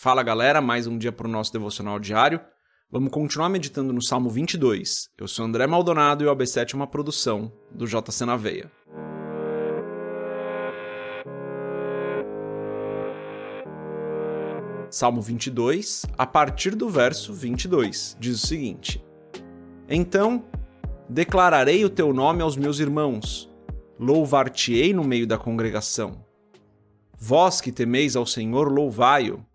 Fala galera, mais um dia para o nosso devocional diário. Vamos continuar meditando no Salmo 22. Eu sou André Maldonado e o AB7 é uma produção do JC na Veia. Salmo 22, a partir do verso 22, diz o seguinte: Então declararei o teu nome aos meus irmãos, louvar-te-ei no meio da congregação. Vós que temeis ao Senhor, louvai-o.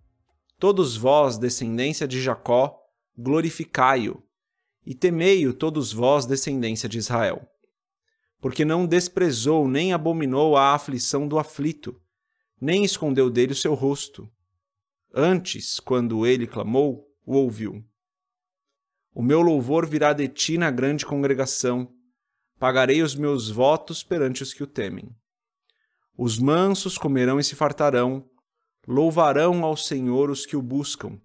Todos vós, descendência de Jacó, glorificai-o. E temei-o todos vós, descendência de Israel. Porque não desprezou nem abominou a aflição do aflito, nem escondeu dele o seu rosto. Antes, quando ele clamou, o ouviu. O meu louvor virá de ti na grande congregação. Pagarei os meus votos perante os que o temem. Os mansos comerão e se fartarão, louvarão ao Senhor os que o buscam.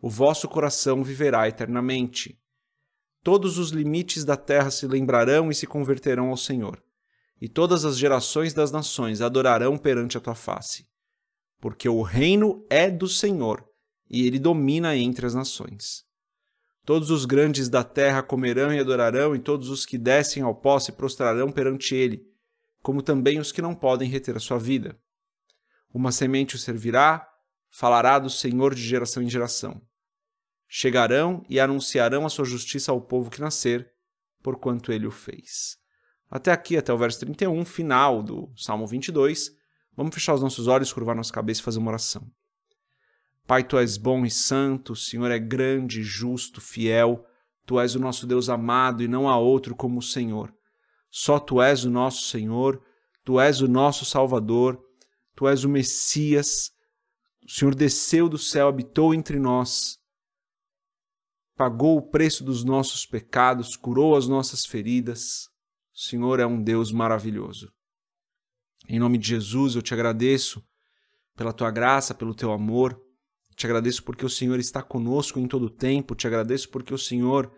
O vosso coração viverá eternamente. Todos os limites da terra se lembrarão e se converterão ao Senhor, e todas as gerações das nações adorarão perante a tua face. Porque o reino é do Senhor, e ele domina entre as nações. Todos os grandes da terra comerão e adorarão, e todos os que descem ao pó se prostrarão perante ele como também os que não podem reter a sua vida. Uma semente o servirá, falará do Senhor de geração em geração. Chegarão e anunciarão a sua justiça ao povo que nascer, porquanto ele o fez. Até aqui, até o verso 31, final do Salmo 22. Vamos fechar os nossos olhos, curvar nossa cabeça e fazer uma oração. Pai, tu és bom e santo, o Senhor é grande, justo, fiel. Tu és o nosso Deus amado e não há outro como o Senhor. Só tu és o nosso Senhor, tu és o nosso Salvador, tu és o Messias. O Senhor desceu do céu, habitou entre nós, pagou o preço dos nossos pecados, curou as nossas feridas. O Senhor é um Deus maravilhoso. Em nome de Jesus, eu te agradeço pela tua graça, pelo teu amor. Te agradeço porque o Senhor está conosco em todo o tempo. Te agradeço porque o Senhor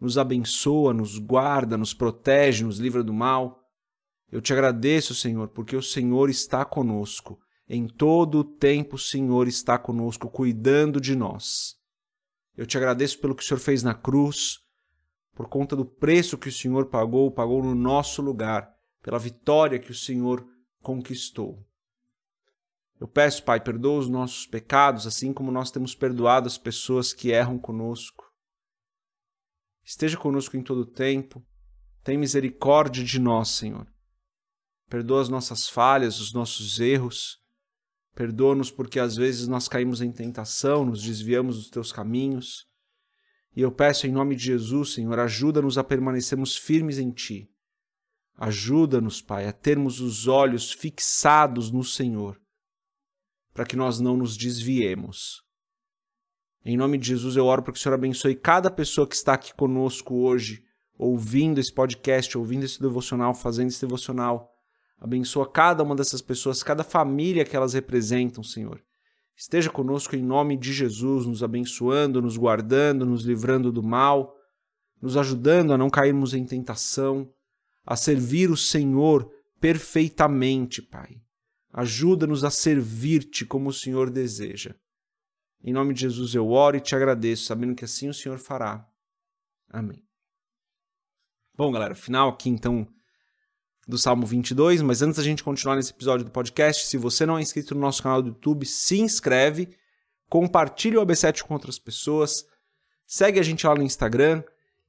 nos abençoa, nos guarda, nos protege, nos livra do mal. Eu te agradeço, Senhor, porque o Senhor está conosco. Em todo o tempo o Senhor está conosco, cuidando de nós. Eu te agradeço pelo que o Senhor fez na cruz, por conta do preço que o Senhor pagou, pagou no nosso lugar, pela vitória que o Senhor conquistou. Eu peço, Pai, perdoa os nossos pecados, assim como nós temos perdoado as pessoas que erram conosco esteja conosco em todo o tempo. Tem misericórdia de nós, Senhor. Perdoa as nossas falhas, os nossos erros. Perdoa-nos porque às vezes nós caímos em tentação, nos desviamos dos teus caminhos. E eu peço em nome de Jesus, Senhor, ajuda-nos a permanecermos firmes em Ti. Ajuda-nos, Pai, a termos os olhos fixados no Senhor, para que nós não nos desviemos. Em nome de Jesus, eu oro para que o Senhor abençoe cada pessoa que está aqui conosco hoje, ouvindo esse podcast, ouvindo esse devocional, fazendo esse devocional. Abençoa cada uma dessas pessoas, cada família que elas representam, Senhor. Esteja conosco em nome de Jesus, nos abençoando, nos guardando, nos livrando do mal, nos ajudando a não cairmos em tentação, a servir o Senhor perfeitamente, Pai. Ajuda-nos a servir-te como o Senhor deseja. Em nome de Jesus eu oro e te agradeço, sabendo que assim o Senhor fará. Amém. Bom, galera, final aqui então do Salmo 22, mas antes da gente continuar nesse episódio do podcast, se você não é inscrito no nosso canal do YouTube, se inscreve, compartilhe o AB7 com outras pessoas, segue a gente lá no Instagram,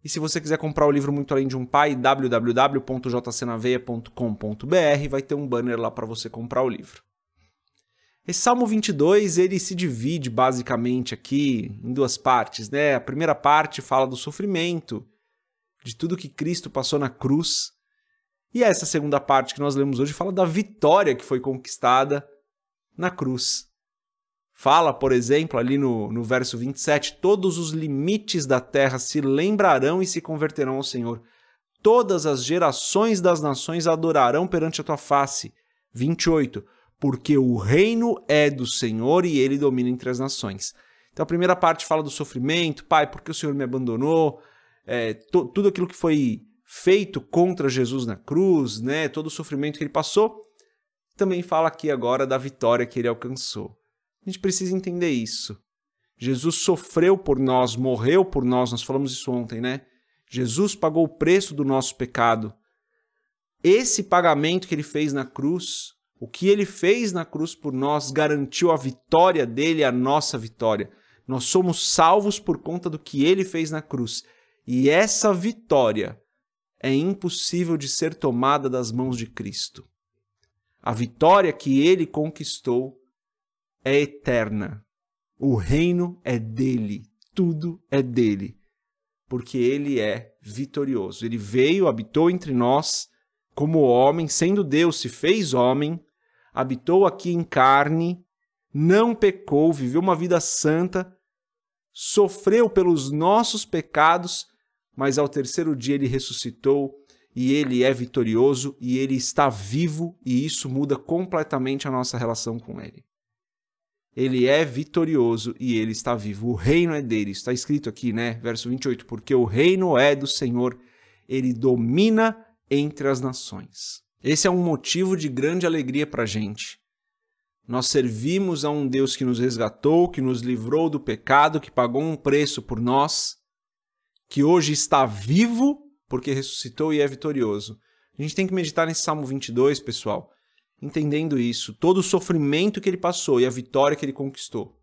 e se você quiser comprar o livro Muito Além de um Pai, www.jcnaveia.com.br, vai ter um banner lá para você comprar o livro. Esse Salmo 22, ele se divide basicamente aqui em duas partes, né? A primeira parte fala do sofrimento, de tudo que Cristo passou na cruz. E essa segunda parte que nós lemos hoje fala da vitória que foi conquistada na cruz. Fala, por exemplo, ali no, no verso 27, todos os limites da terra se lembrarão e se converterão ao Senhor. Todas as gerações das nações adorarão perante a tua face. 28 porque o reino é do Senhor e ele domina entre as nações. Então a primeira parte fala do sofrimento, pai, porque o Senhor me abandonou, é, tudo aquilo que foi feito contra Jesus na cruz, né, todo o sofrimento que ele passou, também fala aqui agora da vitória que ele alcançou. A gente precisa entender isso. Jesus sofreu por nós, morreu por nós, nós falamos isso ontem, né? Jesus pagou o preço do nosso pecado. Esse pagamento que ele fez na cruz, o que ele fez na cruz por nós, garantiu a vitória dele, a nossa vitória. Nós somos salvos por conta do que ele fez na cruz. E essa vitória é impossível de ser tomada das mãos de Cristo. A vitória que ele conquistou é eterna. O reino é dele, tudo é dele, porque ele é vitorioso. Ele veio, habitou entre nós como homem, sendo Deus, se fez homem, habitou aqui em carne, não pecou, viveu uma vida santa, sofreu pelos nossos pecados, mas ao terceiro dia ele ressuscitou e ele é vitorioso e ele está vivo e isso muda completamente a nossa relação com ele. Ele é vitorioso e ele está vivo. O reino é dele. Está escrito aqui, né? Verso 28. Porque o reino é do Senhor, ele domina entre as nações. Esse é um motivo de grande alegria para a gente. Nós servimos a um Deus que nos resgatou, que nos livrou do pecado, que pagou um preço por nós, que hoje está vivo porque ressuscitou e é vitorioso. A gente tem que meditar nesse Salmo 22, pessoal entendendo isso, todo o sofrimento que ele passou e a vitória que ele conquistou.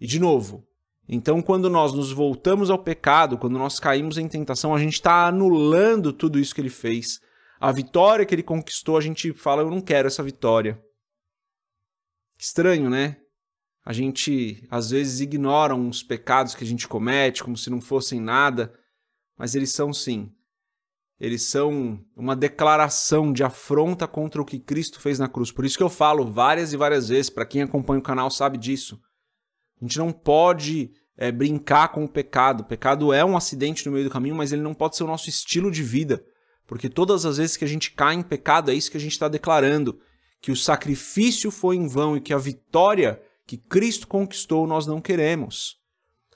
E de novo, então quando nós nos voltamos ao pecado, quando nós caímos em tentação, a gente está anulando tudo isso que ele fez. A vitória que ele conquistou, a gente fala, eu não quero essa vitória. Estranho, né? A gente às vezes ignora uns pecados que a gente comete como se não fossem nada, mas eles são sim. Eles são uma declaração de afronta contra o que Cristo fez na cruz. Por isso que eu falo várias e várias vezes, para quem acompanha o canal sabe disso. A gente não pode é, brincar com o pecado. O pecado é um acidente no meio do caminho, mas ele não pode ser o nosso estilo de vida. Porque todas as vezes que a gente cai em pecado, é isso que a gente está declarando: que o sacrifício foi em vão e que a vitória que Cristo conquistou nós não queremos.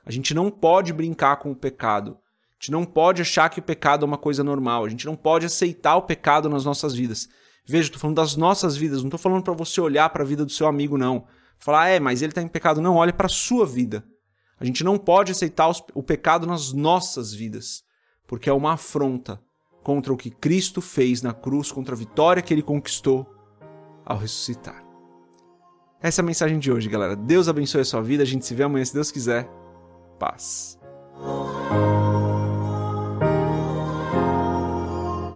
A gente não pode brincar com o pecado. A gente não pode achar que o pecado é uma coisa normal. A gente não pode aceitar o pecado nas nossas vidas. Veja, estou falando das nossas vidas. Não estou falando para você olhar para a vida do seu amigo, não. Falar, é, mas ele está em pecado. Não, olhe para a sua vida. A gente não pode aceitar o pecado nas nossas vidas, porque é uma afronta contra o que Cristo fez na cruz, contra a vitória que ele conquistou ao ressuscitar. Essa é a mensagem de hoje, galera. Deus abençoe a sua vida. A gente se vê amanhã, se Deus quiser. Paz.